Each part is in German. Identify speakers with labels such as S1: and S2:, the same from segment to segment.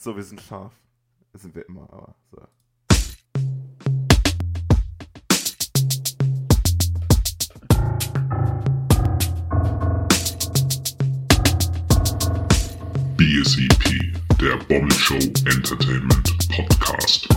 S1: So, wir sind scharf. Das sind wir immer, aber so.
S2: BSEP, der Bommel Show Entertainment Podcast.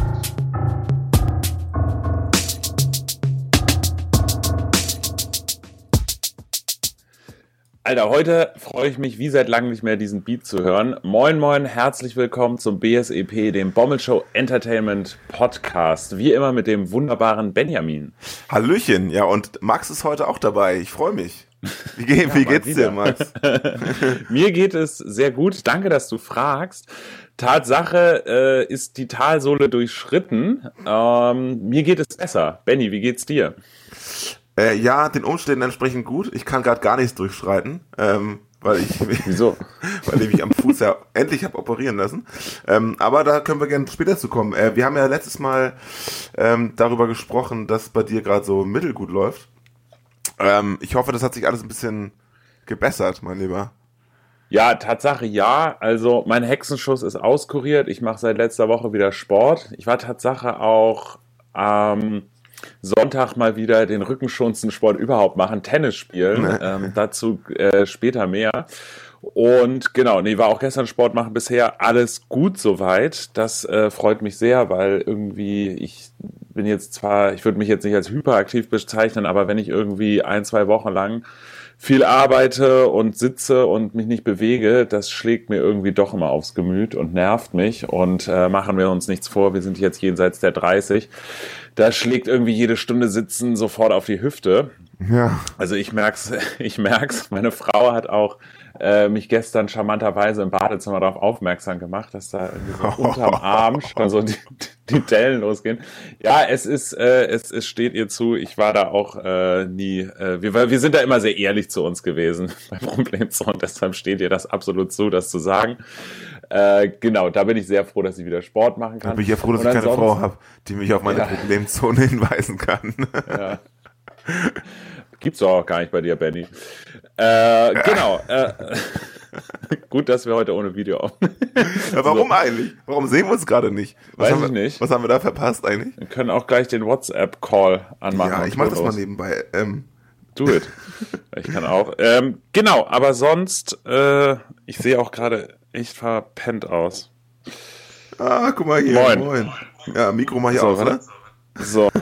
S3: Alter, heute freue ich mich wie seit langem nicht mehr, diesen Beat zu hören. Moin, moin, herzlich willkommen zum BSEP, dem Bommel Show Entertainment Podcast. Wie immer mit dem wunderbaren Benjamin.
S1: Hallöchen, ja, und Max ist heute auch dabei. Ich freue mich. Wie, ge ja, wie geht's wieder. dir, Max?
S3: Mir geht es sehr gut. Danke, dass du fragst. Tatsache äh, ist die Talsohle durchschritten. Ähm, mir geht es besser. Benny, wie geht's dir?
S1: Äh, ja, den Umständen entsprechend gut. Ich kann gerade gar nichts durchschreiten, ähm, weil ich
S3: wieso,
S1: weil ich mich am Fuß ja endlich habe operieren lassen. Ähm, aber da können wir gerne später zu kommen. Äh, wir haben ja letztes Mal ähm, darüber gesprochen, dass bei dir gerade so mittelgut läuft. Ähm, ich hoffe, das hat sich alles ein bisschen gebessert, mein Lieber.
S3: Ja, Tatsache ja. Also mein Hexenschuss ist auskuriert. Ich mache seit letzter Woche wieder Sport. Ich war Tatsache auch ähm, Sonntag mal wieder den rückenschonendsten Sport überhaupt machen, Tennis spielen. Ähm, dazu äh, später mehr. Und genau, nee, war auch gestern Sport machen bisher alles gut soweit. Das äh, freut mich sehr, weil irgendwie ich bin jetzt zwar, ich würde mich jetzt nicht als hyperaktiv bezeichnen, aber wenn ich irgendwie ein, zwei Wochen lang viel arbeite und sitze und mich nicht bewege, das schlägt mir irgendwie doch immer aufs Gemüt und nervt mich. Und äh, machen wir uns nichts vor, wir sind jetzt jenseits der 30. Da schlägt irgendwie jede Stunde Sitzen sofort auf die Hüfte. Ja. Also ich merk's, ich merk's. Meine Frau hat auch äh, mich gestern charmanterweise im Badezimmer darauf aufmerksam gemacht, dass da irgendwie so unterm Arm schon so die, die Dellen losgehen. Ja, es ist, äh, es, es steht ihr zu. Ich war da auch äh, nie, äh, wir, wir sind da immer sehr ehrlich zu uns gewesen beim Problem so und deshalb steht ihr das absolut zu, das zu sagen. Äh, genau, da bin ich sehr froh, dass ich wieder Sport machen kann. Da
S1: bin ich ja froh, dass ich keine Frau habe, die mich auf meine ja. Problemzone hinweisen kann. Ja.
S3: Gibt's doch auch gar nicht bei dir, Benny. Äh, genau. Äh, gut, dass wir heute ohne Video aufnehmen.
S1: Ja, warum so. eigentlich? Warum sehen wir uns gerade nicht?
S3: Was
S1: Weiß
S3: ich
S1: wir,
S3: nicht.
S1: Was haben wir da verpasst eigentlich?
S3: Wir können auch gleich den WhatsApp-Call anmachen.
S1: Ja, ich mach das mal nebenbei. Ähm.
S3: Do it. Ich kann auch. Ähm, genau, aber sonst, äh, ich sehe auch gerade echt verpennt aus.
S1: Ah, guck mal hier. Moin. Moin. Ja, Mikro mal hier so, aus, ne?
S3: So.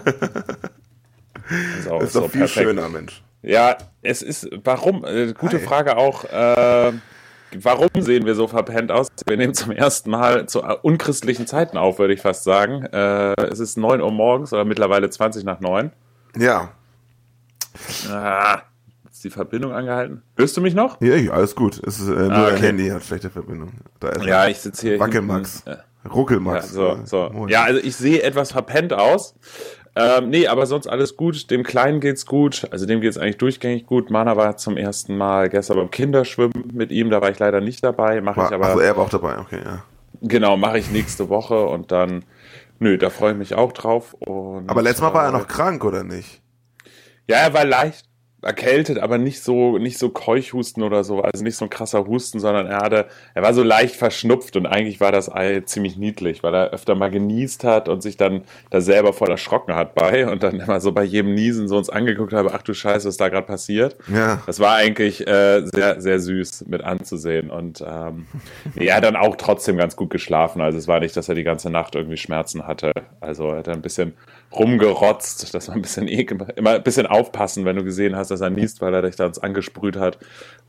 S1: Ist, auch, ist doch so viel perfekt. schöner, Mensch.
S3: Ja, es ist, warum, äh, gute Hi. Frage auch, äh, warum sehen wir so verpennt aus? Wir nehmen zum ersten Mal zu unchristlichen Zeiten auf, würde ich fast sagen. Äh, es ist 9 Uhr morgens oder mittlerweile 20 nach 9.
S1: Ja.
S3: Ah, ist die Verbindung angehalten? Hörst du mich noch?
S1: Ja, ja alles gut. Es ist, äh, nur ah, okay. Handy hat schlechte Verbindung.
S3: ja, ich sitze hier.
S1: Wackelmax. Ruckelmax.
S3: Ja, so, so. ja, also ich sehe etwas verpennt aus. Ähm, nee, aber sonst alles gut. Dem Kleinen geht's gut. Also dem geht's eigentlich durchgängig gut. Mana war zum ersten Mal gestern beim Kinderschwimmen mit ihm. Da war ich leider nicht dabei. Mache ich aber.
S1: Also er war auch dabei, okay, ja.
S3: Genau, mache ich nächste Woche und dann. Nö, da freue ich mich auch drauf. Und,
S1: aber letztes Mal war er noch krank, oder nicht?
S3: Ja, er war leicht erkältet, aber nicht so, nicht so Keuchhusten oder so, also nicht so ein krasser Husten, sondern er hatte, er war so leicht verschnupft und eigentlich war das Ei ziemlich niedlich, weil er öfter mal genießt hat und sich dann da selber voll erschrocken hat bei und dann immer so bei jedem Niesen so uns angeguckt habe, ach du Scheiße, was da gerade passiert. Ja. Das war eigentlich äh, sehr, sehr süß mit anzusehen und ähm, er hat dann auch trotzdem ganz gut geschlafen, also es war nicht, dass er die ganze Nacht irgendwie Schmerzen hatte, also er hat ein bisschen rumgerotzt, dass man ein bisschen immer ein bisschen aufpassen, wenn du gesehen hast, dass er niest, weil er dich da uns angesprüht hat.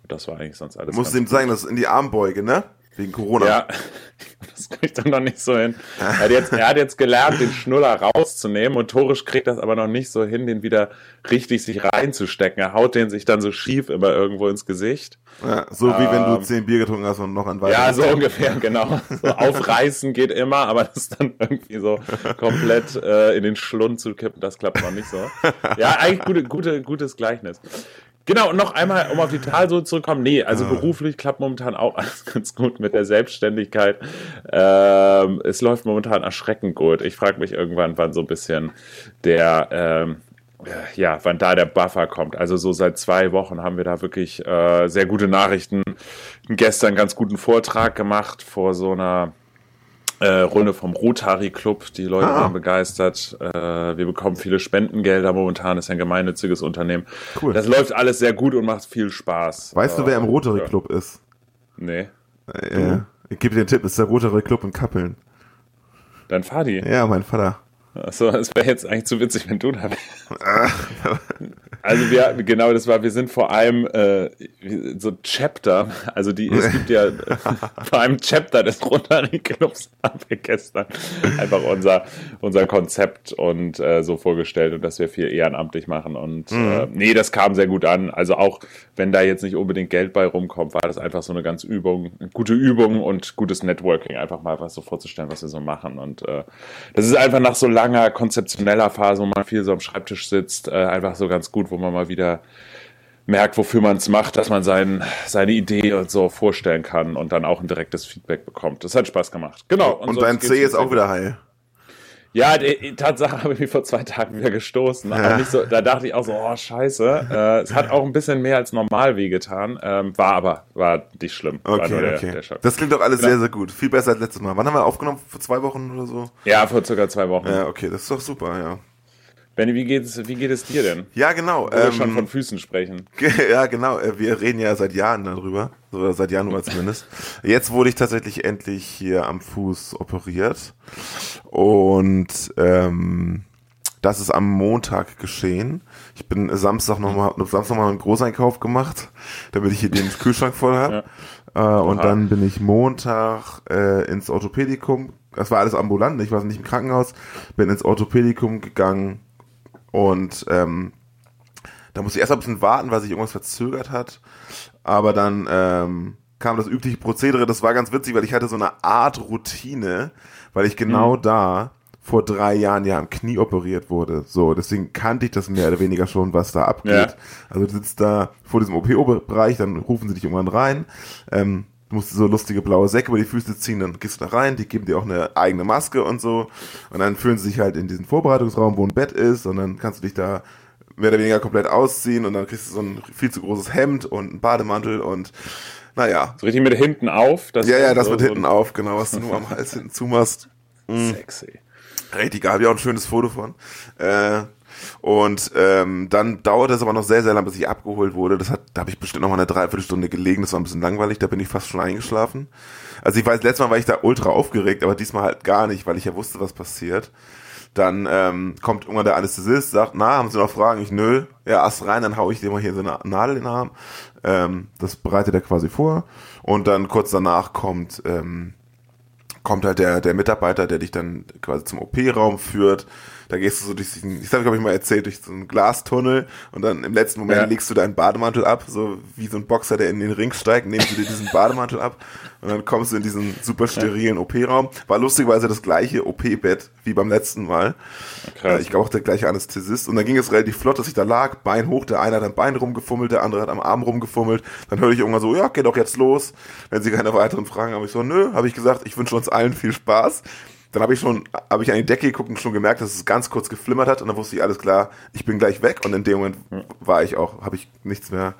S3: Und das war eigentlich sonst alles.
S1: Musst ihm sagen, das in die Armbeuge, ne? Wegen Corona.
S3: Ja, das kriegt er noch nicht so hin. Er hat, jetzt, er hat jetzt gelernt, den Schnuller rauszunehmen. Motorisch kriegt das aber noch nicht so hin, den wieder richtig sich reinzustecken. Er haut den sich dann so schief immer irgendwo ins Gesicht.
S1: Ja, so wie ähm, wenn du ähm, zehn Bier getrunken hast und noch ein
S3: weiteres. Ja, so ungefähr, genau. So aufreißen geht immer, aber das dann irgendwie so komplett äh, in den Schlund zu kippen, das klappt noch nicht so. Ja, eigentlich gute, gute, gutes Gleichnis. Genau, und noch einmal, um auf die Talsohle zurückzukommen. Nee, also ah. beruflich klappt momentan auch alles ganz gut mit der Selbstständigkeit. Ähm, es läuft momentan erschreckend gut. Ich frage mich irgendwann, wann so ein bisschen der, ähm, ja, wann da der Buffer kommt. Also so seit zwei Wochen haben wir da wirklich äh, sehr gute Nachrichten. Gestern einen ganz guten Vortrag gemacht vor so einer äh, Runde vom Rotary Club. Die Leute
S1: Ah.
S3: waren begeistert. Äh, wir bekommen viele Spendengelder momentan. ist ja ein gemeinnütziges Unternehmen.
S1: Cool.
S3: Das läuft alles sehr gut und macht viel Spaß.
S1: Weißt du,
S3: Äh,
S1: wer im Rotary
S3: ja.
S1: Club ist?
S3: Nee.
S1: Äh, ich gebe dir den Tipp, ist der Rotary Club in Kappeln.
S3: Dein Fadi.
S1: Ja, mein Vater.
S3: Achso, das wäre jetzt eigentlich zu witzig, wenn du da wärst. Also wir, genau, das war, wir sind vor allem äh, so Chapter, also die, es gibt ja vor allem Chapter des Rotary Clubs haben wir gestern einfach unser, unser Konzept und äh, so vorgestellt und dass wir viel ehrenamtlich machen und äh, nee, das kam sehr gut an. Also auch wenn da jetzt nicht unbedingt Geld bei rumkommt, war das einfach so eine ganz Übung, eine gute Übung und gutes Networking, einfach mal was so vorzustellen, was wir so machen und äh, das ist einfach nach so langer konzeptioneller Phase, wo man viel so am Schreibtisch sitzt, äh, einfach so ganz gut, wo man mal wieder merkt, wofür man es macht, dass man sein, seine Idee und so vorstellen kann und dann auch ein direktes Feedback bekommt. Das hat Spaß gemacht. Genau.
S1: Und
S3: sonst
S1: dein C ist auch wieder heil.
S3: Ja, die, die Tatsache habe ich mich vor zwei Tagen wieder gestoßen. Nicht so, da dachte ich auch so, oh scheiße. Äh, es hat auch ein bisschen mehr als normal wehgetan. Ähm, war aber, war nicht schlimm.
S1: Okay,
S3: der,
S1: okay.
S3: Der
S1: das klingt doch alles
S3: Genau.
S1: sehr, sehr gut. Viel besser als letztes Mal. Wann haben wir aufgenommen? Vor zwei Wochen oder so?
S3: ja, vor circa zwei Wochen.
S1: Ja, okay, das ist doch super, ja.
S3: Benny, wie geht es, wie geht es dir denn?
S1: Ja, genau.
S3: Wo wir
S1: ähm,
S3: schon von Füßen sprechen.
S1: Ja, genau. äh, Wir reden ja seit Jahren darüber. Oder seit Januar zumindest. Jetzt wurde ich tatsächlich endlich hier am Fuß operiert. Und ähm, das ist am Montag geschehen. Ich bin Samstag nochmal Samstag noch mal einen Großeinkauf gemacht, damit ich hier den Kühlschrank voll habe. Äh, und dann bin ich Montag äh, ins Orthopädikum. Das war alles ambulant, ich war nicht im Krankenhaus. Bin ins Orthopädikum gegangen und ähm, da musste ich erst mal ein bisschen warten, weil sich irgendwas verzögert hat. Aber dann ähm, kam das übliche Prozedere. Das war ganz witzig, weil ich hatte so eine Art Routine, weil ich genau da vor drei Jahren ja am Knie operiert wurde. So, deswegen kannte ich das mehr oder weniger schon, was da abgeht.
S3: Ja.
S1: Also du sitzt da vor diesem OP-Bereich, dann rufen sie dich irgendwann rein. Ähm, du musst so lustige blaue Säcke über die Füße ziehen, dann gehst du da rein, die geben dir auch eine eigene Maske und so. Und dann führen sie sich halt in diesen Vorbereitungsraum, wo ein Bett ist, und dann kannst du dich da mehr oder weniger komplett ausziehen und dann kriegst du so ein viel zu großes Hemd und einen Bademantel und naja.
S3: So richtig mit hinten auf. Das
S1: Ja, ja, das
S3: so- so
S1: hinten auf, genau, was du nur am Hals hinten zumachst.
S3: Sexy.
S1: Richtig geil, habe ich auch ein schönes Foto von. Äh, und ähm, dann dauerte es aber noch sehr, sehr lange, bis ich abgeholt wurde. Das hat, da habe ich bestimmt noch mal eine Dreiviertelstunde gelegen. Das war ein bisschen langweilig, da bin ich fast schon eingeschlafen. Also ich weiß, letztes Mal war ich da ultra aufgeregt, aber diesmal halt gar nicht, weil ich ja wusste, was passiert. Dann ähm, kommt irgendwann der Anästhesist, sagt, na, haben Sie noch Fragen? Ich, nö. Ja, erst rein, dann hau ich dir mal hier so eine Nadel in den Arm. Ähm, das bereitet er quasi vor. Und dann kurz danach kommt ähm, kommt halt der, der Mitarbeiter, der dich dann quasi zum OP-Raum führt. Da gehst du so durch diesen, ich habe glaube ich mal erzählt, durch so einen Glastunnel und dann im letzten Moment
S3: Ja.
S1: legst du deinen Bademantel ab, so wie so ein Boxer, der in den Ring steigt, nimmst du dir diesen Bademantel ab und dann kommst du in diesen super sterilen OP-Raum. War lustigerweise das gleiche OP-Bett wie beim letzten Mal.
S3: Krass.
S1: Äh, Ich glaube auch der gleiche Anästhesist. Und dann ging es relativ flott, dass ich da lag, Bein hoch, der eine hat am Bein rumgefummelt, der andere hat am Arm rumgefummelt. Dann höre ich irgendwann so, ja, geht doch jetzt los. Wenn Sie keine weiteren Fragen haben, ich so, nö, habe ich gesagt, ich wünsche uns allen viel Spaß. Dann habe ich schon, habe ich an die Decke geguckt und schon gemerkt, dass es ganz kurz geflimmert hat und dann wusste ich alles klar, ich bin gleich weg und in dem Moment war ich auch, habe ich nichts mehr.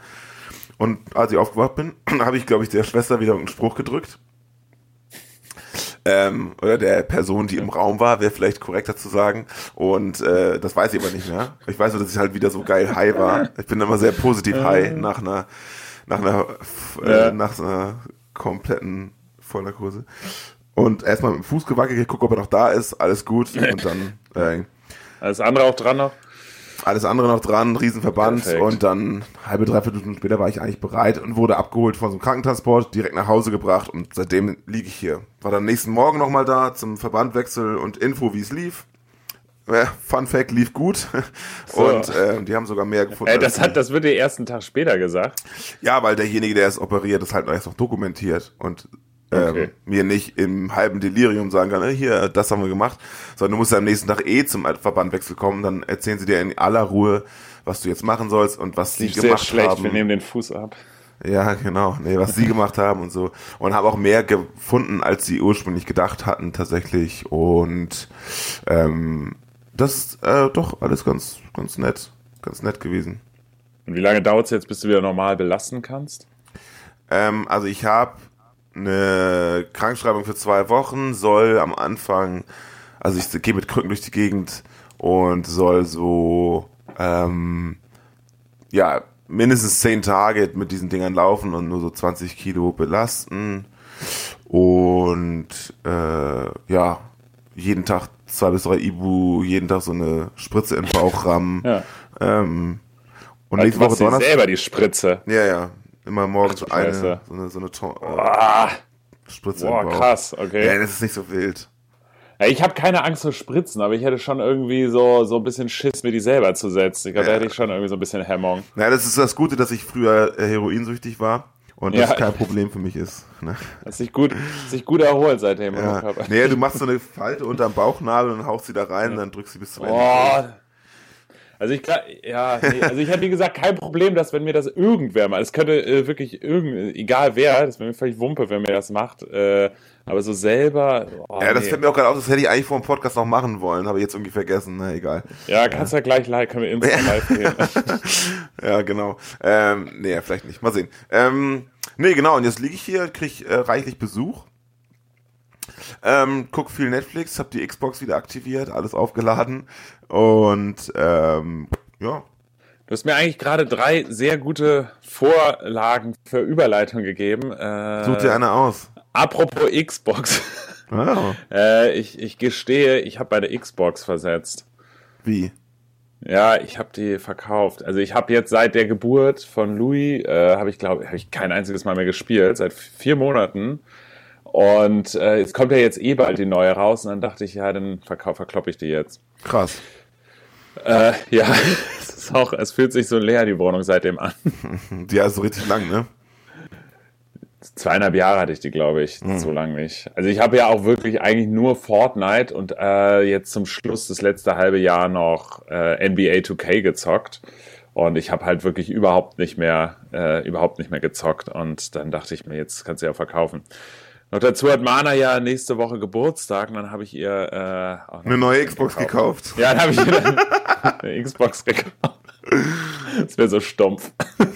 S1: Und als ich aufgewacht bin, habe ich, glaube ich, der Schwester wieder einen Spruch gedrückt. Ähm, oder der Person, die im Raum war, wäre vielleicht korrekter zu sagen. Und äh, das weiß ich aber nicht mehr. Ich weiß nur, dass ich halt wieder so geil high war. Ich bin immer sehr positiv high nach einer, nach einer, äh, nach einer kompletten Vollnarkose. Und erstmal mit dem Fuß gewackelt, geguckt, ob er noch da ist, alles gut. Und dann äh,
S3: Alles andere auch dran noch?
S1: alles andere noch dran, Riesenverband
S3: Perfekt.
S1: und dann halbe, dreiviertel Stunden später war ich eigentlich bereit und wurde abgeholt von so einem Krankentransport, direkt nach Hause gebracht und seitdem liege ich hier. War dann nächsten Morgen nochmal da zum Verbandwechsel und Info, wie es lief. Fun Fact, lief gut
S3: So.
S1: und äh, die haben sogar mehr gefunden. Als
S3: das hat, das wird dir erst einen Tag später gesagt.
S1: Ja, weil derjenige, der es operiert, ist halt erst noch dokumentiert und ähm,
S3: Okay.
S1: mir nicht im halben Delirium sagen kann, hier, das haben wir gemacht, sondern du musst am nächsten Tag eh zum Verbandwechsel kommen, dann erzählen sie dir in aller Ruhe, was du jetzt machen sollst und was sie
S3: Lief sehr
S1: gemacht
S3: schlecht,
S1: haben.
S3: wir nehmen den Fuß ab.
S1: Ja, genau. Nee, was sie gemacht haben und so. Und haben auch mehr gefunden, als sie ursprünglich gedacht hatten, tatsächlich. Und ähm, das ist äh, doch alles ganz, ganz nett. Ganz nett gewesen.
S3: Und wie lange dauert es jetzt, bis du wieder normal belasten kannst?
S1: Ähm, also ich habe eine Krankschreibung für zwei Wochen, soll am Anfang, also ich gehe mit Krücken durch die Gegend und soll so, ähm, ja, mindestens zehn Tage mit diesen Dingern laufen und nur so 20 Kilo belasten und äh, ja, jeden Tag zwei bis drei Ibu, jeden Tag so eine Spritze in den Bauch rammen.
S3: Ja.
S1: Ähm, und
S3: Also
S1: nächste Woche Donnerstag.
S3: selber die Spritze.
S1: Ja, ja. Immer morgens
S3: Ach
S1: eine, so eine, so eine To- äh,
S3: Ah,
S1: Spritze
S3: boah, krass, okay.
S1: Ja, das ist nicht so wild.
S3: Ja, ich habe keine Angst vor Spritzen, aber ich hätte schon irgendwie so, so ein bisschen Schiss, mir die selber zu setzen. Ich glaube, da
S1: Ja.
S3: hätte ich schon irgendwie so ein bisschen Hemmung.
S1: Naja, das ist das Gute, dass ich früher äh, heroinsüchtig war und das
S3: Ja.
S1: kein Problem für mich ist. Ne?
S3: Dass sich gut, sich gut erholt seitdem.
S1: Ja. Naja, du machst so eine Falte unterm Bauchnabel und haust sie da rein und dann drückst du sie bis zum Ende.
S3: Oh. Also ich ja, nee, also ich hätte wie gesagt kein Problem, dass wenn mir das irgendwer mal, es könnte äh, wirklich irgend, egal wer, das wäre mir völlig Wumpe, wenn mir das macht, äh, aber so selber, oh,
S1: Ja, das
S3: nee.
S1: fällt mir auch gerade auf, das hätte ich eigentlich vor dem Podcast noch machen wollen, habe ich jetzt irgendwie vergessen, na egal.
S3: ja, kannst ja gleich live, können wir Insta live gehen.
S1: Ja, genau. Ähm, nee, vielleicht nicht. Mal sehen. Ähm, nee, genau. Und jetzt liege ich hier, krieg äh, reichlich Besuch. Ähm, guck viel Netflix, hab die Xbox wieder aktiviert, alles aufgeladen. Und ähm, ja,
S3: Du hast mir eigentlich gerade drei sehr gute Vorlagen für Überleitung gegeben. Äh,
S1: such dir eine aus.
S3: apropos Xbox.
S1: Ah,
S3: äh, ich, ich gestehe, ich habe bei der Xbox versetzt.
S1: wie?
S3: Ja, ich habe die verkauft. Also ich habe jetzt seit der Geburt von Louis, äh, habe ich glaube, habe ich kein einziges Mal mehr gespielt, seit vier Monaten. Und äh, es kommt ja jetzt eh bald die neue raus und dann dachte ich, ja, dann verkau- verkloppe ich die jetzt.
S1: Krass.
S3: Äh, ja, es ist auch, es fühlt sich so leer, die Wohnung seitdem an.
S1: Die ist so richtig lang, ne?
S3: Zweieinhalb Jahre hatte ich die, glaube ich, so lang nicht. Also ich habe ja auch wirklich eigentlich nur Fortnite und äh, jetzt zum Schluss das letzte halbe Jahr noch äh, NBA 2K gezockt. Und ich habe halt wirklich überhaupt nicht mehr, äh, überhaupt nicht mehr gezockt. Und dann dachte ich mir, jetzt kannst du ja verkaufen. Noch dazu hat Mana ja nächste Woche Geburtstag und dann habe ich ihr äh, auch noch
S1: Eine neue Xbox gekauft.
S3: Ja, dann habe ich ihr eine Xbox gekauft. Das wäre so stumpf.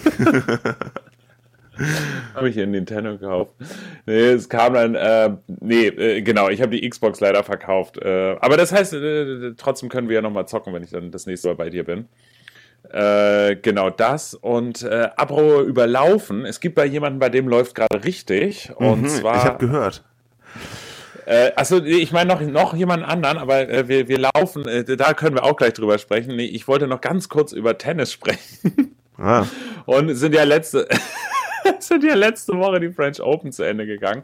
S3: habe ich ihr Nintendo gekauft. Nee, es kam dann, äh, nee, äh, genau, ich habe die Xbox leider verkauft. Äh, aber das heißt, äh, trotzdem können wir ja nochmal zocken, wenn ich dann das nächste Mal bei dir bin. Äh, genau das. Und äh, apro überlaufen, es gibt bei jemandem, bei dem läuft gerade richtig. Und
S1: Hm,
S3: zwar.
S1: ich habe gehört.
S3: Äh, achso, nee, ich meine noch, noch jemand anderen, aber äh, wir, wir laufen, äh, da können wir auch gleich drüber sprechen. Nee, ich wollte noch ganz kurz über Tennis sprechen.
S1: Ah,
S3: Und sind ja letzte, sind ja letzte Woche die French Open zu Ende gegangen.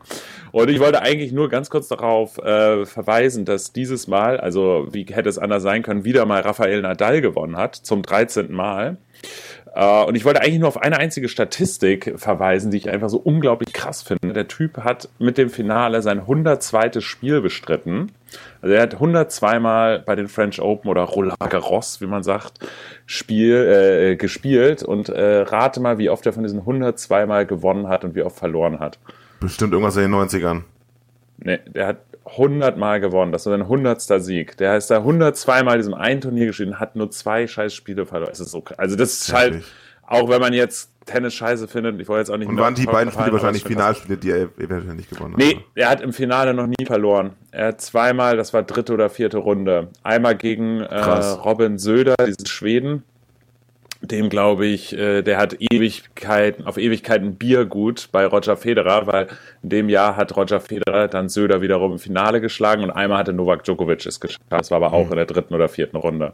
S3: Und ich wollte eigentlich nur ganz kurz darauf äh, verweisen, dass dieses Mal, also wie hätte es anders sein können, wieder mal Rafael Nadal gewonnen hat, zum 13. Mal. Äh, und ich wollte eigentlich nur auf eine einzige Statistik verweisen, die ich einfach so unglaublich krass finde. Der Typ hat mit dem Finale sein 102. Spiel bestritten. Also er hat 102 Mal bei den French Open oder Roland Garros, wie man sagt, Spiel, äh, gespielt. Und äh, rate mal, wie oft er von diesen 102 Mal gewonnen hat und wie oft verloren hat.
S1: bestimmt irgendwas in den 90ern.
S3: Nee, der hat 100 Mal gewonnen. Das war sein 100. Sieg. Der ist da 102 Mal diesem einen Turnier geschrieben, hat nur zwei scheiß Spiele verloren. So, krass. also das ist halt, auch wenn man jetzt Tennis scheiße findet, ich wollte jetzt auch nicht
S1: Und waren die beiden Spiele wahrscheinlich Finalspiele, die er eventuell nicht gewonnen
S3: das-
S1: hat.
S3: Nee, er hat im Finale noch nie verloren. Er hat zweimal, das war dritte oder vierte Runde. Einmal gegen äh. Robin Söder, diesen Schweden. Dem glaube ich, äh, der hat Ewigkeiten, auf Ewigkeiten Biergut bei Roger Federer, weil in dem Jahr hat Roger Federer dann Söder wiederum im Finale geschlagen und einmal hatte Novak Djokovic es geschafft. Das war aber auch in der dritten oder vierten Runde.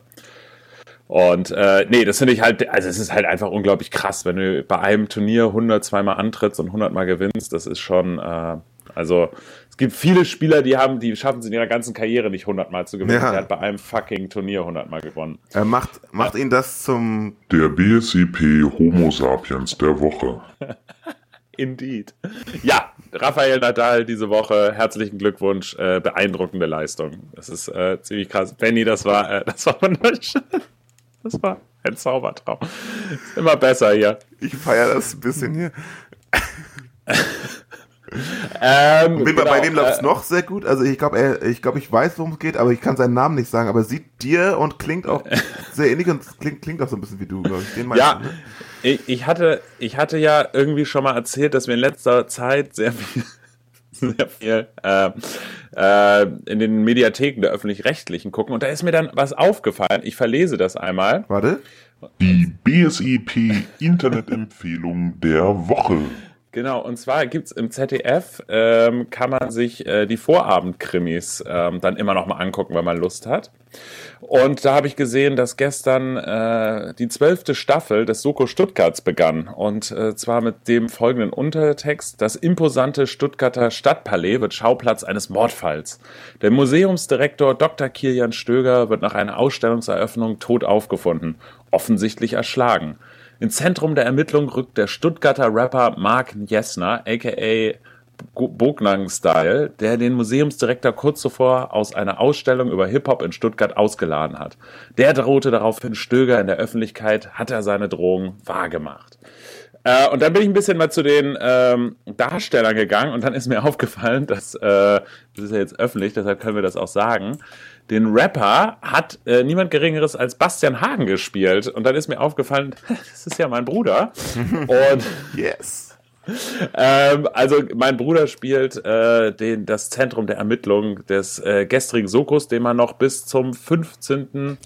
S3: Und äh, nee, das finde ich halt, also es ist halt einfach unglaublich krass, wenn du bei einem Turnier 102 Mal antrittst und 100 Mal gewinnst, das ist schon, äh, also es gibt viele Spieler, die haben, die schaffen es in ihrer ganzen Karriere nicht 100 Mal zu gewinnen.
S1: Ja.
S3: Der hat bei einem fucking Turnier 100 Mal gewonnen.
S1: Er macht, macht ihn das zum
S2: Der BSIP Homo Sapiens der Woche.
S3: Indeed. Ja, Rafael Nadal diese Woche, herzlichen Glückwunsch, äh, beeindruckende Leistung. Das ist äh, ziemlich krass. Benny, das war, äh, das war wunderschön. Das war ein Zaubertraum. Ist immer besser hier.
S1: Ich feiere das ein bisschen hier.
S3: Ähm,
S1: Bin bei- bei
S3: genau,
S1: dem läuft es
S3: äh,
S1: noch sehr gut. Also ich glaube, ich glaube, ich weiß, worum es geht, aber ich kann seinen Namen nicht sagen. Aber er sieht dir und klingt auch sehr ähnlich und klingt, klingt auch so ein bisschen wie du, glaube ich. Den
S3: Ja,
S1: du, ne?
S3: ich, ich, hatte, ich hatte ja irgendwie schon mal erzählt, dass wir in letzter Zeit sehr viel, sehr viel äh, äh, in den Mediatheken der öffentlich-rechtlichen gucken. Und da ist mir dann was aufgefallen. Ich verlese das einmal.
S1: Warte.
S2: Die BSEP Internetempfehlung der Woche.
S3: Genau, und zwar gibt's im ZDF, ähm, kann man sich äh, die Vorabendkrimis ähm, dann immer noch mal angucken, wenn man Lust hat. Und da habe ich gesehen, dass gestern äh, die zwölfte Staffel des Soko Stuttgarts begann. Und äh, zwar mit dem folgenden Untertext. Das imposante Stuttgarter Stadtpalais wird Schauplatz eines Mordfalls. Der Museumsdirektor Dr. Kilian Stöger wird nach einer Ausstellungseröffnung tot aufgefunden, offensichtlich erschlagen. Ins Zentrum der Ermittlung rückt der Stuttgarter Rapper Mark Jesner, aka Bognang Style, der den Museumsdirektor kurz zuvor aus einer Ausstellung über Hip-Hop in Stuttgart ausgeladen hat. Der drohte daraufhin Stöger in der Öffentlichkeit, hat er seine Drohung wahrgemacht. Äh, und dann bin ich ein bisschen mal zu den ähm, Darstellern gegangen und dann ist mir aufgefallen, dass, äh, das ist ja jetzt öffentlich, deshalb können wir das auch sagen, den Rapper hat äh, niemand Geringeres als Bastian Hagen gespielt. Und dann ist mir aufgefallen, das ist ja mein Bruder. Und
S1: Yes.
S3: ähm, also mein Bruder spielt äh, den, das Zentrum der Ermittlung des äh, gestrigen Sokos, den man noch bis zum 15.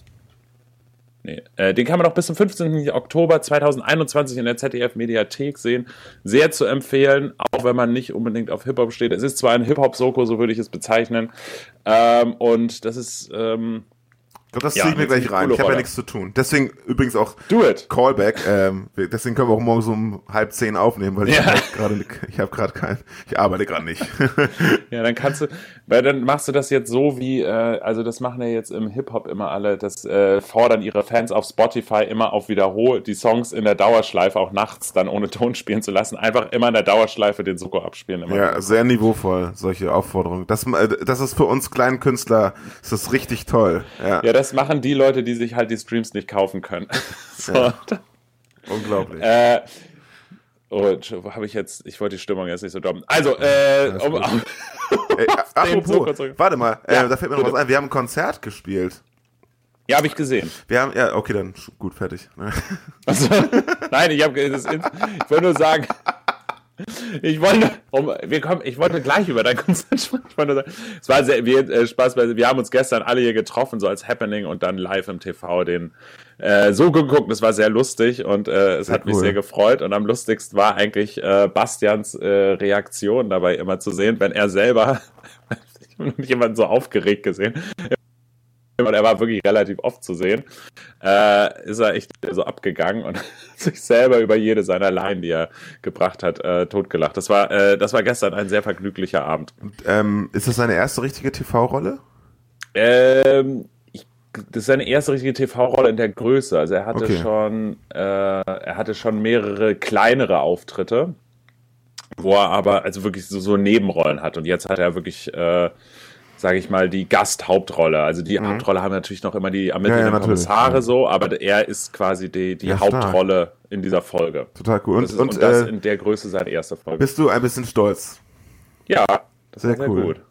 S3: Nee, äh, den kann man noch bis zum 15. Oktober 2021 in der ZDF-Mediathek sehen. Sehr zu empfehlen, auch wenn man nicht unbedingt auf Hip-Hop steht. Es ist zwar ein Hip-Hop-Soko, so würde ich es bezeichnen. Ähm, und das ist. Ähm,
S1: Ich glaube, das
S3: Ja,
S1: ziehe ich mir gleich rein. Ich habe ja nichts zu tun. Deswegen übrigens auch. Callback. Ähm, deswegen können wir auch morgens um halb zehn aufnehmen, weil ich
S3: Ja.
S1: hab gerade ich habe gerade kein, ich arbeite gerade nicht.
S3: Ja, dann kannst du, weil dann machst du das jetzt so wie, äh, also das machen ja jetzt im Hip-Hop immer alle, das äh, fordern ihre Fans auf Spotify immer auf Wiederhol, die Songs in der Dauerschleife auch nachts dann ohne Ton spielen zu lassen, einfach immer in der Dauerschleife den Soko abspielen. Immer.
S1: ja, sehr niveauvoll solche Aufforderungen. Das, äh, das ist für uns kleinen Künstler ist das richtig toll. Ja,
S3: ja, das machen die Leute, die sich halt die Streams nicht kaufen können. so,
S1: Ja. unglaublich.
S3: äh, Oh, habe ich jetzt, ich wollte die Stimmung jetzt nicht so dumm. Also, äh, um, um,
S1: Ey, apropos, warte mal,
S3: Ja,
S1: äh, da fällt mir noch
S3: bitte.
S1: was ein. Wir haben ein Konzert gespielt.
S3: ja, habe ich gesehen.
S1: Wir haben, ja, okay, dann gut, fertig.
S3: Also, nein, ich habe das ich wollte nur sagen, ich wollte, wir kommen, ich wollte gleich über dein Konzert sprechen. Es war sehr wir, äh, Spaß, wir haben uns gestern alle hier getroffen, so als Happening und dann live im TV den äh, so geguckt. Das war sehr lustig und äh, es
S1: Sehr
S3: hat mich
S1: cool.
S3: sehr gefreut. Und am lustigsten war eigentlich äh, Bastians äh, Reaktion dabei immer zu sehen, wenn er selber, ich habe noch nicht jemanden so aufgeregt gesehen, und er war wirklich relativ oft zu sehen, äh, ist er echt so abgegangen und sich selber über jede seiner Line, die er gebracht hat, äh, totgelacht. Das war, äh, das war gestern ein sehr vergnüglicher Abend.
S1: ähm, ist das seine erste richtige TV-Rolle?
S3: Ähm, das ist seine erste richtige TV-Rolle in der Größe. Also er hatte
S1: Okay.
S3: schon, äh, er hatte schon mehrere kleinere Auftritte, wo er aber also wirklich so, so Nebenrollen hat. Und jetzt hat er wirklich, äh, sage ich mal, die Gasthauptrolle. Also die Hauptrolle haben natürlich noch immer die
S1: Mhm. Ja,
S3: ermittelnden
S1: ja, natürlich.
S3: Kommissare
S1: Ja.
S3: so, aber er ist quasi die, die
S1: Ja, stark.
S3: Hauptrolle in dieser Folge.
S1: Total cool. Und,
S3: Das ist,
S1: und,
S3: und, das
S1: äh,
S3: in der Größe seine erste Folge.
S1: bist du ein bisschen stolz?
S3: Ja, das
S1: Sehr
S3: sehr
S1: cool.
S3: gut.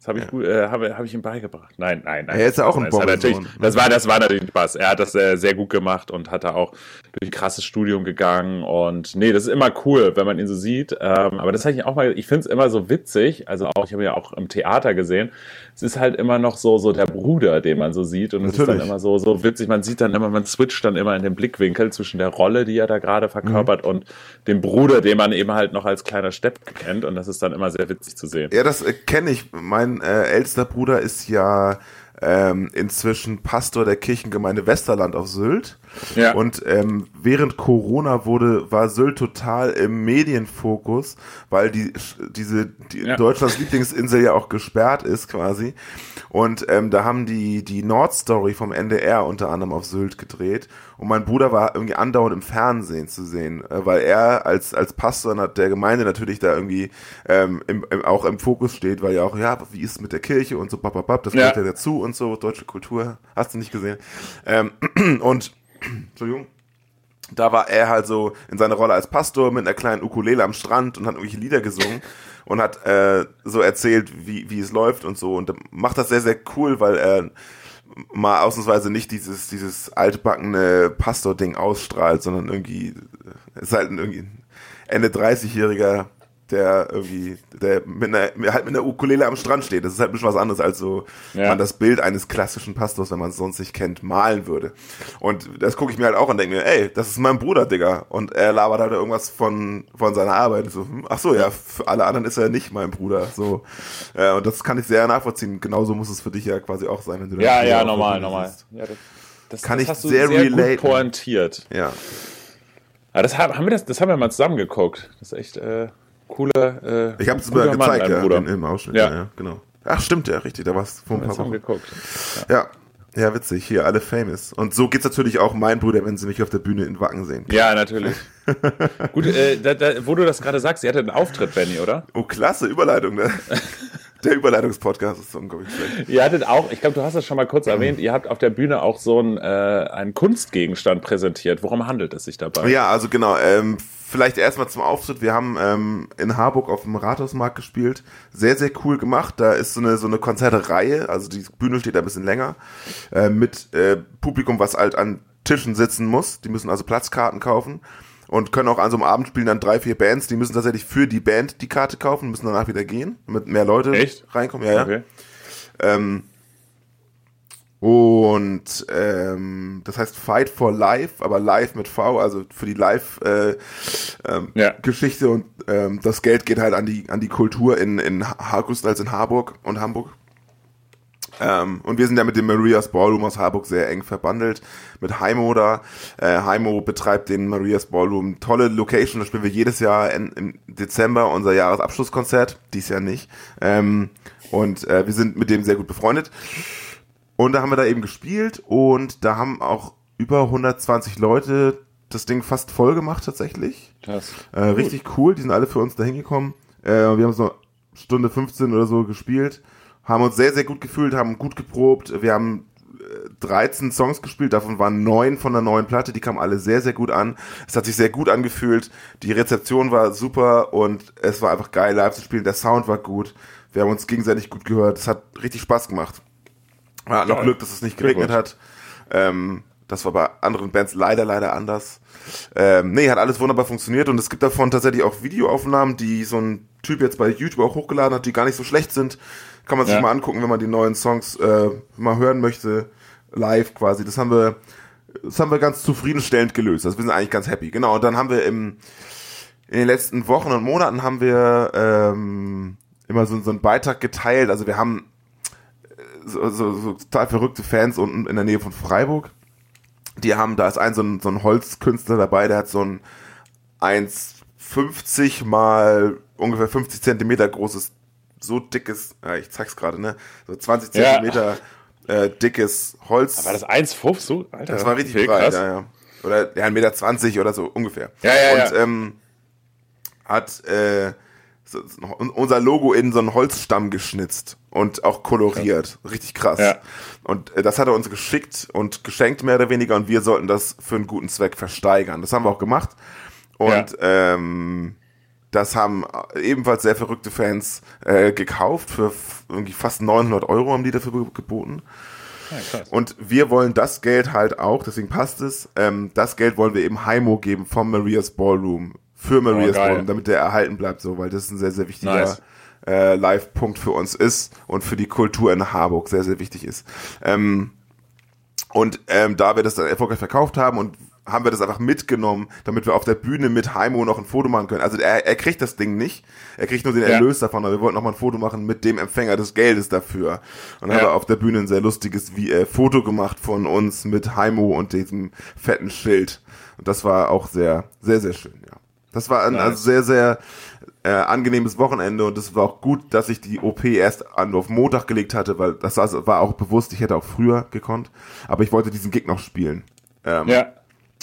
S3: Das habe ich, gut, äh, habe, habe ich ihm beigebracht. Nein, nein, nein.
S1: Er ist ja auch ein
S3: hat natürlich, das war, das war natürlich Spaß. Er hat das äh, sehr gut gemacht und hat da auch durch ein krasses Studium gegangen. Und nee, das ist immer cool, wenn man ihn so sieht. Ähm, aber das habe ich auch mal, ich finde es immer so witzig. Also auch, ich habe ihn ja auch im Theater gesehen. Es ist halt immer noch so, so der Bruder, den man so sieht. Und es ist dann immer so, so witzig. Man sieht dann immer, man switcht dann immer in den Blickwinkel zwischen der Rolle, die er da gerade verkörpert, und dem Bruder, den man eben halt noch als kleiner Stepp kennt. Und das ist dann immer sehr witzig zu sehen.
S1: Ja, das äh, kenne ich. Mein äh, ältester Bruder ist ja ähm, inzwischen Pastor der Kirchengemeinde Westerland auf Sylt.
S3: Ja.
S1: Und ähm, während Corona wurde, war Sylt total im Medienfokus, weil die diese die
S3: Ja.
S1: Deutschlands Lieblingsinsel ja auch gesperrt ist quasi. Und ähm, da haben die die Nordstory vom NDR unter anderem auf Sylt gedreht. Und mein Bruder war irgendwie andauernd im Fernsehen zu sehen, äh, weil er als als Pastor der Gemeinde natürlich da irgendwie ähm, im, im, auch im Fokus steht, weil ja auch ja wie ist es mit der Kirche und so bababab, das
S3: Ja.
S1: gehört ja dazu und so deutsche Kultur hast du nicht gesehen. Ähm, und Entschuldigung. Da war er halt so in seiner Rolle als Pastor mit einer kleinen Ukulele am Strand und hat irgendwelche Lieder gesungen und hat äh, so erzählt, wie, wie es läuft und so. Und macht das sehr, sehr cool, weil er mal ausnahmsweise nicht dieses, dieses altbackene Pastor-Ding ausstrahlt, sondern irgendwie ist halt ein irgendwie Ende 30-jähriger der irgendwie, der mit einer, halt mit einer Ukulele am Strand steht. Das ist halt ein bisschen was anderes, als so
S3: Ja.
S1: man das Bild eines klassischen Pastors, wenn man es sonst nicht kennt, malen würde. Und das gucke ich mir halt auch an und denke mir, ey, das ist mein Bruder, Digga. Und er labert halt irgendwas von, von seiner Arbeit. So, hm, ach so, ja, für alle anderen ist er nicht mein Bruder. So, äh, und das kann ich sehr nachvollziehen. Genauso muss es für dich ja quasi auch sein, wenn du
S3: Ja,
S1: dann
S3: ja,
S1: der
S3: normal, normal. Ja, das, das,
S1: Kann
S3: das
S1: ich sehr
S3: sehr, gut pointiert.
S1: Ja.
S3: Aber das haben, wir das, das haben wir mal zusammen geguckt. Das ist echt äh, cooler. Äh,
S1: Ich habe es
S3: Mann,
S1: gezeigt,
S3: dein
S1: ja, in, im Ausschnitt.
S3: Ja.
S1: Ja. ja, genau. Ach, stimmt, ja, richtig. Da war es vor ein paar Wochen.
S3: geguckt.
S1: Ja. Ja, witzig. Hier, alle famous. Und so geht's natürlich auch mein Bruder, wenn sie mich auf der Bühne in Wacken sehen.
S3: Ja, natürlich. Gut, äh, da, da, wo du das gerade sagst, sie hatte einen Auftritt, Benny, oder?
S1: Oh, klasse Überleitung, ne? Der Überleitungspodcast ist so unglaublich schlecht.
S3: Ihr hattet auch, ich glaube, du hast es schon mal kurz erwähnt, ihr habt auf der Bühne auch so einen, äh, einen Kunstgegenstand präsentiert. Worum handelt es sich dabei?
S1: Ja, also genau, ähm, vielleicht erstmal zum Auftritt. Wir haben ähm, in Harburg auf dem Rathausmarkt gespielt. Sehr, sehr cool gemacht. Da ist so eine, so eine Konzertreihe, also die Bühne steht da ein bisschen länger, äh, mit äh, Publikum, was halt an Tischen sitzen muss. Die müssen also Platzkarten kaufen und können auch an so einem Abend spielen dann drei, vier Bands. Die müssen tatsächlich für die Band die Karte kaufen, müssen danach wieder gehen, damit mehr Leute
S3: Echt?
S1: reinkommen. Ja, ja.
S3: Okay.
S1: Ähm, und ähm, das heißt Fight for Life, aber live mit V, also für die Live-Geschichte äh, ähm,
S3: Ja.
S1: Geschichte und ähm, das Geld geht halt an die an die Kultur in in größtenteils in Harburg und Hamburg. Ähm, und wir sind ja mit dem Maria's Ballroom aus Harburg sehr eng verbandelt. Mit Heimo da. Äh, Heimo betreibt den Maria's Ballroom. Tolle Location. Da spielen wir jedes Jahr in, im Dezember unser Jahresabschlusskonzert. Dies Jahr nicht. Ähm, und äh, wir sind mit dem sehr gut befreundet. Und da haben wir da eben gespielt und da haben auch über 120 Leute das Ding fast voll gemacht tatsächlich.
S3: Das,
S1: Äh, richtig cool, die sind alle für uns da hingekommen. Äh, wir haben so eine Stunde 15 oder so gespielt, haben uns sehr, sehr gut gefühlt, haben gut geprobt. Wir haben äh, 13 Songs gespielt, davon waren neun von der neuen Platte, die kamen alle sehr, sehr gut an. Es hat sich sehr gut angefühlt, die Rezeption war super und es war einfach geil live zu spielen, der Sound war gut, wir haben uns gegenseitig gut gehört, es hat richtig Spaß gemacht. Wir hatten noch. Glück, dass es nicht geregnet hat. Ähm, das war bei anderen Bands leider, leider anders. Ähm, nee, hat alles wunderbar funktioniert und es gibt davon tatsächlich auch Videoaufnahmen, die so ein Typ jetzt bei YouTube auch hochgeladen hat, die gar nicht so schlecht sind. Kann man sich
S3: Ja.
S1: mal angucken, wenn man die neuen Songs äh, mal hören möchte, live quasi. Das haben wir, das haben wir ganz zufriedenstellend gelöst. Also wir sind eigentlich ganz happy. Genau, und dann haben wir im, in den letzten Wochen und Monaten haben wir ähm, immer so, so einen Beitrag geteilt. Also wir haben so, so, so total verrückte Fans unten in der Nähe von Freiburg. Die haben, da ist ein so ein, so ein Holzkünstler dabei, der hat so ein 1,50 mal ungefähr 50 Zentimeter großes, so dickes, ja, ich zeig's gerade, ne? So 20
S3: Ja.
S1: Zentimeter äh, dickes Holz.
S3: war das 1,5 so? Alter,
S1: Das war richtig
S3: okay,
S1: breit,
S3: krass.
S1: ja, ja. Oder ja, 1,20 Meter 20 oder so ungefähr.
S3: Ja, ja,
S1: Und
S3: ja.
S1: ähm, hat äh, so, unser Logo in so einen Holzstamm geschnitzt und auch koloriert. Richtig krass.
S3: Ja.
S1: Und äh, das hat er uns geschickt und geschenkt, mehr oder weniger, und wir sollten das für einen guten Zweck versteigern. Das haben wir auch gemacht. Und ähm, das haben ebenfalls sehr verrückte Fans äh, gekauft. Für irgendwie fast 900 Euro haben die dafür ge- geboten.
S3: Ja, krass.
S1: Und wir wollen das Geld halt auch, deswegen passt es, ähm, das Geld wollen wir eben Heimo geben vom Maria's Ballroom. Für Maria's
S3: Oh,
S1: damit der erhalten bleibt, so, weil das ein sehr, sehr wichtiger
S3: Nice.
S1: äh, Live-Punkt für uns ist und für die Kultur in Harburg sehr, sehr wichtig ist. Ähm, und ähm, da wir das dann erfolgreich verkauft haben und haben wir das einfach mitgenommen, damit wir auf der Bühne mit Heimo noch ein Foto machen können. Also er, er kriegt das Ding nicht, er kriegt nur den
S3: Ja.
S1: Erlös davon, aber wir wollten noch mal ein Foto machen mit dem Empfänger des Geldes dafür. Und dann
S3: Ja.
S1: haben wir auf der Bühne ein sehr lustiges wie, äh, Foto gemacht von uns mit Heimo und diesem fetten Schild. Und das war auch sehr, sehr, sehr schön, ja. Das war ein also sehr, sehr äh, angenehmes Wochenende und es war auch gut, dass ich die OP erst an, auf Montag gelegt hatte, weil das war, auch bewusst, ich hätte auch früher gekonnt, aber ich wollte diesen Gig noch spielen. Ähm,
S3: Ja.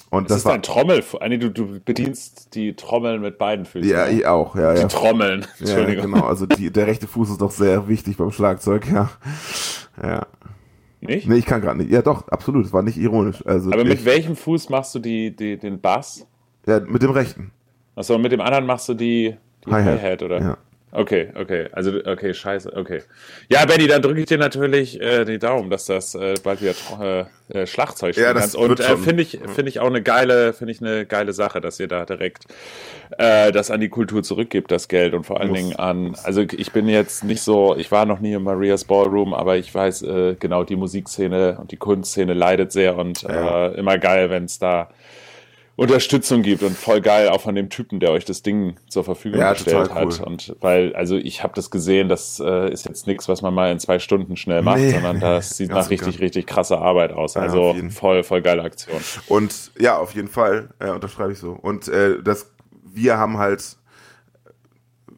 S1: und
S3: Das,
S1: das,
S3: ist
S1: war
S3: ein Trommel. Nee, du, du bedienst die Trommeln mit beiden Füßen.
S1: ja,
S3: ne?
S1: ich auch, ja,
S3: Die
S1: ja.
S3: Trommeln.
S1: Ja,
S3: Entschuldigung.
S1: genau, also die, der rechte Fuß ist doch sehr wichtig beim Schlagzeug, ja. Ja.
S3: Nicht?
S1: Nee, ich kann gerade nicht. Ja, doch, absolut, es war nicht ironisch. Also
S3: Aber
S1: ich,
S3: mit welchem Fuß machst du die, die, den Bass?
S1: ja, mit dem rechten.
S3: Achso, mit dem anderen machst du die, die
S1: Hi-Hat.
S3: Hi-Hat, oder?
S1: Ja.
S3: Okay, okay. Also, okay, scheiße, okay. Ja, Benny, dann drücke ich dir natürlich äh, die Daumen, dass das äh, bald wieder äh, äh, Schlagzeug spielen
S1: Ja, das
S3: kannst. Und äh, finde ich, finde ich auch eine geile, finde ich eine geile Sache, dass ihr da direkt äh, das an die Kultur zurückgibt, das Geld und vor allen
S1: Muss.
S3: Dingen an, also ich bin jetzt nicht so, ich war noch nie im Marias Ballroom, aber ich weiß äh, genau, die Musikszene und die Kunstszene leidet sehr und
S1: Ja.
S3: äh, immer geil, wenn es da Unterstützung gibt und voll geil auch von dem Typen, der euch das Ding zur Verfügung
S1: Ja,
S3: gestellt
S1: total
S3: hat.
S1: cool.
S3: Und weil, also ich habe das gesehen, das äh, ist jetzt nichts, was man mal in zwei Stunden schnell macht,
S1: Nee.
S3: sondern das sieht
S1: Ganz
S3: nach richtig,
S1: sicher.
S3: richtig krasser Arbeit aus.
S1: Ja,
S3: Also voll, voll geile Aktion.
S1: Und ja, auf jeden Fall, äh, unterschreibe ich so. Und äh, das, wir haben halt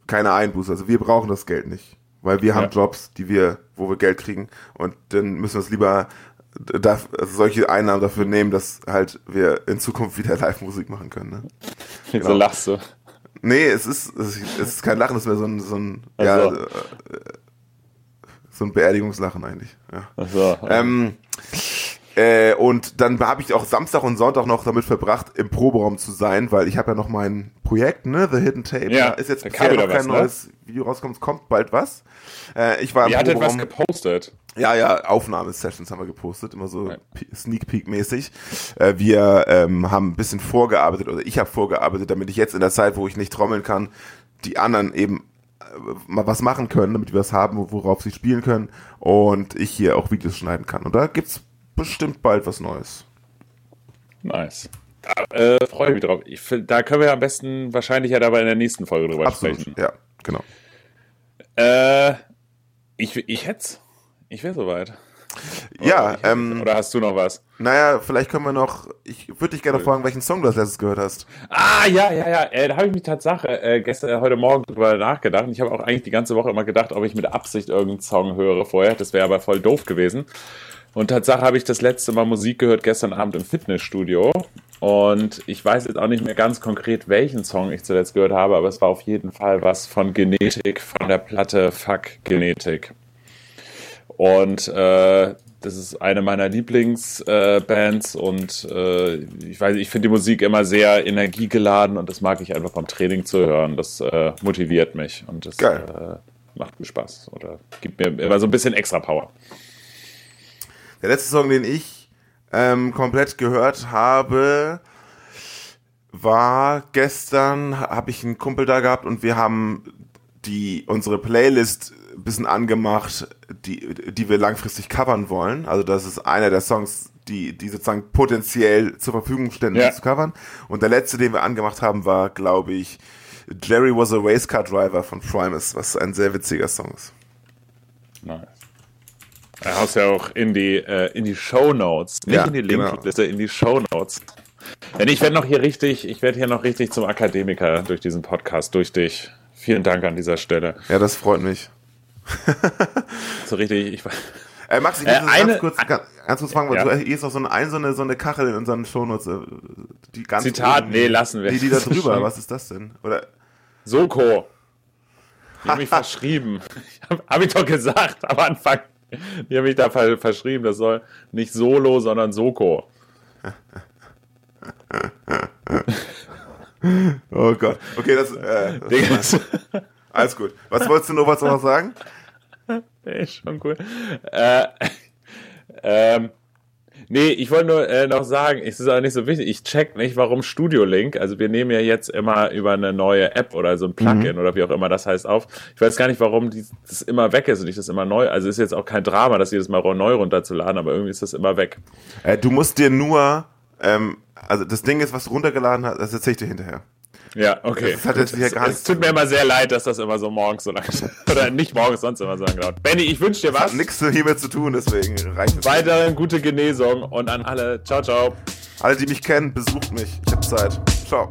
S1: keine Einbuße. Also wir brauchen das Geld nicht. Weil wir haben
S3: Ja.
S1: Jobs, die wir, wo wir Geld kriegen. Und dann müssen wir es lieber da, also solche Einnahmen dafür nehmen, dass halt wir in Zukunft wieder Live-Musik machen können. Ne?
S3: Wieso
S1: Genau.
S3: lachst du?
S1: Nee, es ist, es ist, kein Lachen, es ist mehr so ein, so ein,
S3: Ach
S1: ja,
S3: so.
S1: äh, so ein Beerdigungslachen eigentlich. Ja.
S3: Also,
S1: Ähm, äh, und dann habe ich auch Samstag und Sonntag noch damit verbracht, im Proberaum zu sein, weil ich habe ja noch mein Projekt, ne, The Hidden Tape.
S3: Ja,
S1: ist jetzt bisher noch kein
S3: was, ne?
S1: neues Video rauskommt, es kommt bald was. Äh, ich war im
S3: ihr hattet was gepostet.
S1: Ja, ja, Aufnahmesessions haben wir gepostet, immer so
S3: Ja.
S1: Sneak Peek mäßig. Äh, wir ähm, haben ein bisschen vorgearbeitet oder ich habe vorgearbeitet, damit ich jetzt in der Zeit, wo ich nicht trommeln kann, die anderen eben äh, mal was machen können, damit wir was haben, worauf sie spielen können und ich hier auch Videos schneiden kann. Und da gibt's bestimmt bald was Neues.
S3: Nice. Da äh, freue ich mich drauf. Ich, da können wir am besten wahrscheinlich ja dabei in der nächsten Folge drüber
S1: Absolut.
S3: sprechen.
S1: Ja, genau.
S3: Äh, ich, ich hätte Ich wäre soweit.
S1: Ja,
S3: Oder,
S1: ähm,
S3: oder hast du noch was?
S1: naja, vielleicht können wir noch, ich würde dich gerne fragen, welchen Song du als letztes gehört hast.
S3: Ah, ja, ja, ja. Äh, da habe ich mich Tatsache äh, gestern, heute Morgen drüber nachgedacht. Und ich habe auch eigentlich die ganze Woche immer gedacht, ob ich mit Absicht irgendeinen Song höre vorher. Das wäre aber voll doof gewesen. Und Tatsache habe ich das letzte Mal Musik gehört gestern Abend im Fitnessstudio. Und ich weiß jetzt auch nicht mehr ganz konkret, welchen Song ich zuletzt gehört habe, aber es war auf jeden Fall was von Genetik, von der Platte Fuck Genetik. Und äh, das ist eine meiner Lieblingsbands äh, und äh, ich weiß, ich finde die Musik immer sehr energiegeladen und das mag ich einfach beim Training zu hören. Das äh, motiviert mich und das äh, macht mir Spaß oder gibt mir immer so ein bisschen extra Power.
S1: Der letzte Song, den ich ähm, komplett gehört habe, war gestern, habe ich einen Kumpel da gehabt und wir haben die unsere Playlist bisschen angemacht, die, die wir langfristig covern wollen. Also das ist einer der Songs, die, die sozusagen potenziell zur Verfügung ständen,
S3: Ja.
S1: zu covern. Und der letzte, den wir angemacht haben, war, glaube ich, Jerry was a Racecar Driver von Primus, was ein sehr witziger Song ist.
S3: Nice. Er haust ja auch in die, äh, in die Show Notes, nicht
S1: Ja,
S3: in die
S1: genau.
S3: Linkliste, in die Show Notes. Denn ich werde noch hier richtig, ich werde hier noch richtig zum Akademiker durch diesen Podcast, durch dich. Vielen Dank an dieser Stelle.
S1: Ja, das freut mich.
S3: So richtig, ich,
S1: Äh, Max, ich
S3: Äh, eine-
S1: ganz kurz, ganz, ganz kurz fragen, weil
S3: Ja.
S1: du hier ist noch so eine, ein, so eine, so eine Kachel in unseren Shownotes, äh, die ganz
S3: Zitat,
S1: oben-
S3: nee, lassen wir.
S1: Die, die da drüber, was ist das denn? Oder,
S3: Soko. Die haben mich verschrieben. Habe hab ich doch gesagt am Anfang. Die haben mich da ver verschrieben. Das soll nicht Solo, sondern Soko.
S1: oh Gott, okay, das, äh,
S3: das
S1: alles gut. Was wolltest du noch was noch sagen?
S3: ist schon cool. Äh, ähm, nee, ich wollte nur äh, noch sagen, es ist auch nicht so wichtig, ich check nicht, warum Studio Link, also wir nehmen ja jetzt immer über eine neue App oder so ein Plugin oder wie auch immer das heißt auf. Ich weiß gar nicht, warum die, das immer weg ist und ich das immer neu, also ist jetzt auch kein Drama, das jedes Mal neu runterzuladen, aber irgendwie ist das immer weg.
S1: Äh, du musst dir nur, ähm, also das Ding ist, was du runtergeladen hast, das erzähl ich dir hinterher.
S3: Ja, okay.
S1: Das hat jetzt hier
S3: es,
S1: gar
S3: es
S1: nichts
S3: tut mir immer sehr leid, dass das immer so morgens so lange oder nicht morgens, sonst immer so lange dauert. Benny, ich wünsche dir was.
S1: Hat nichts hiermit zu tun, deswegen reicht es.
S3: Weiterhin gute Genesung und an alle. Ciao, ciao.
S1: Alle, die mich kennen, besucht mich. Ich hab Zeit. Ciao.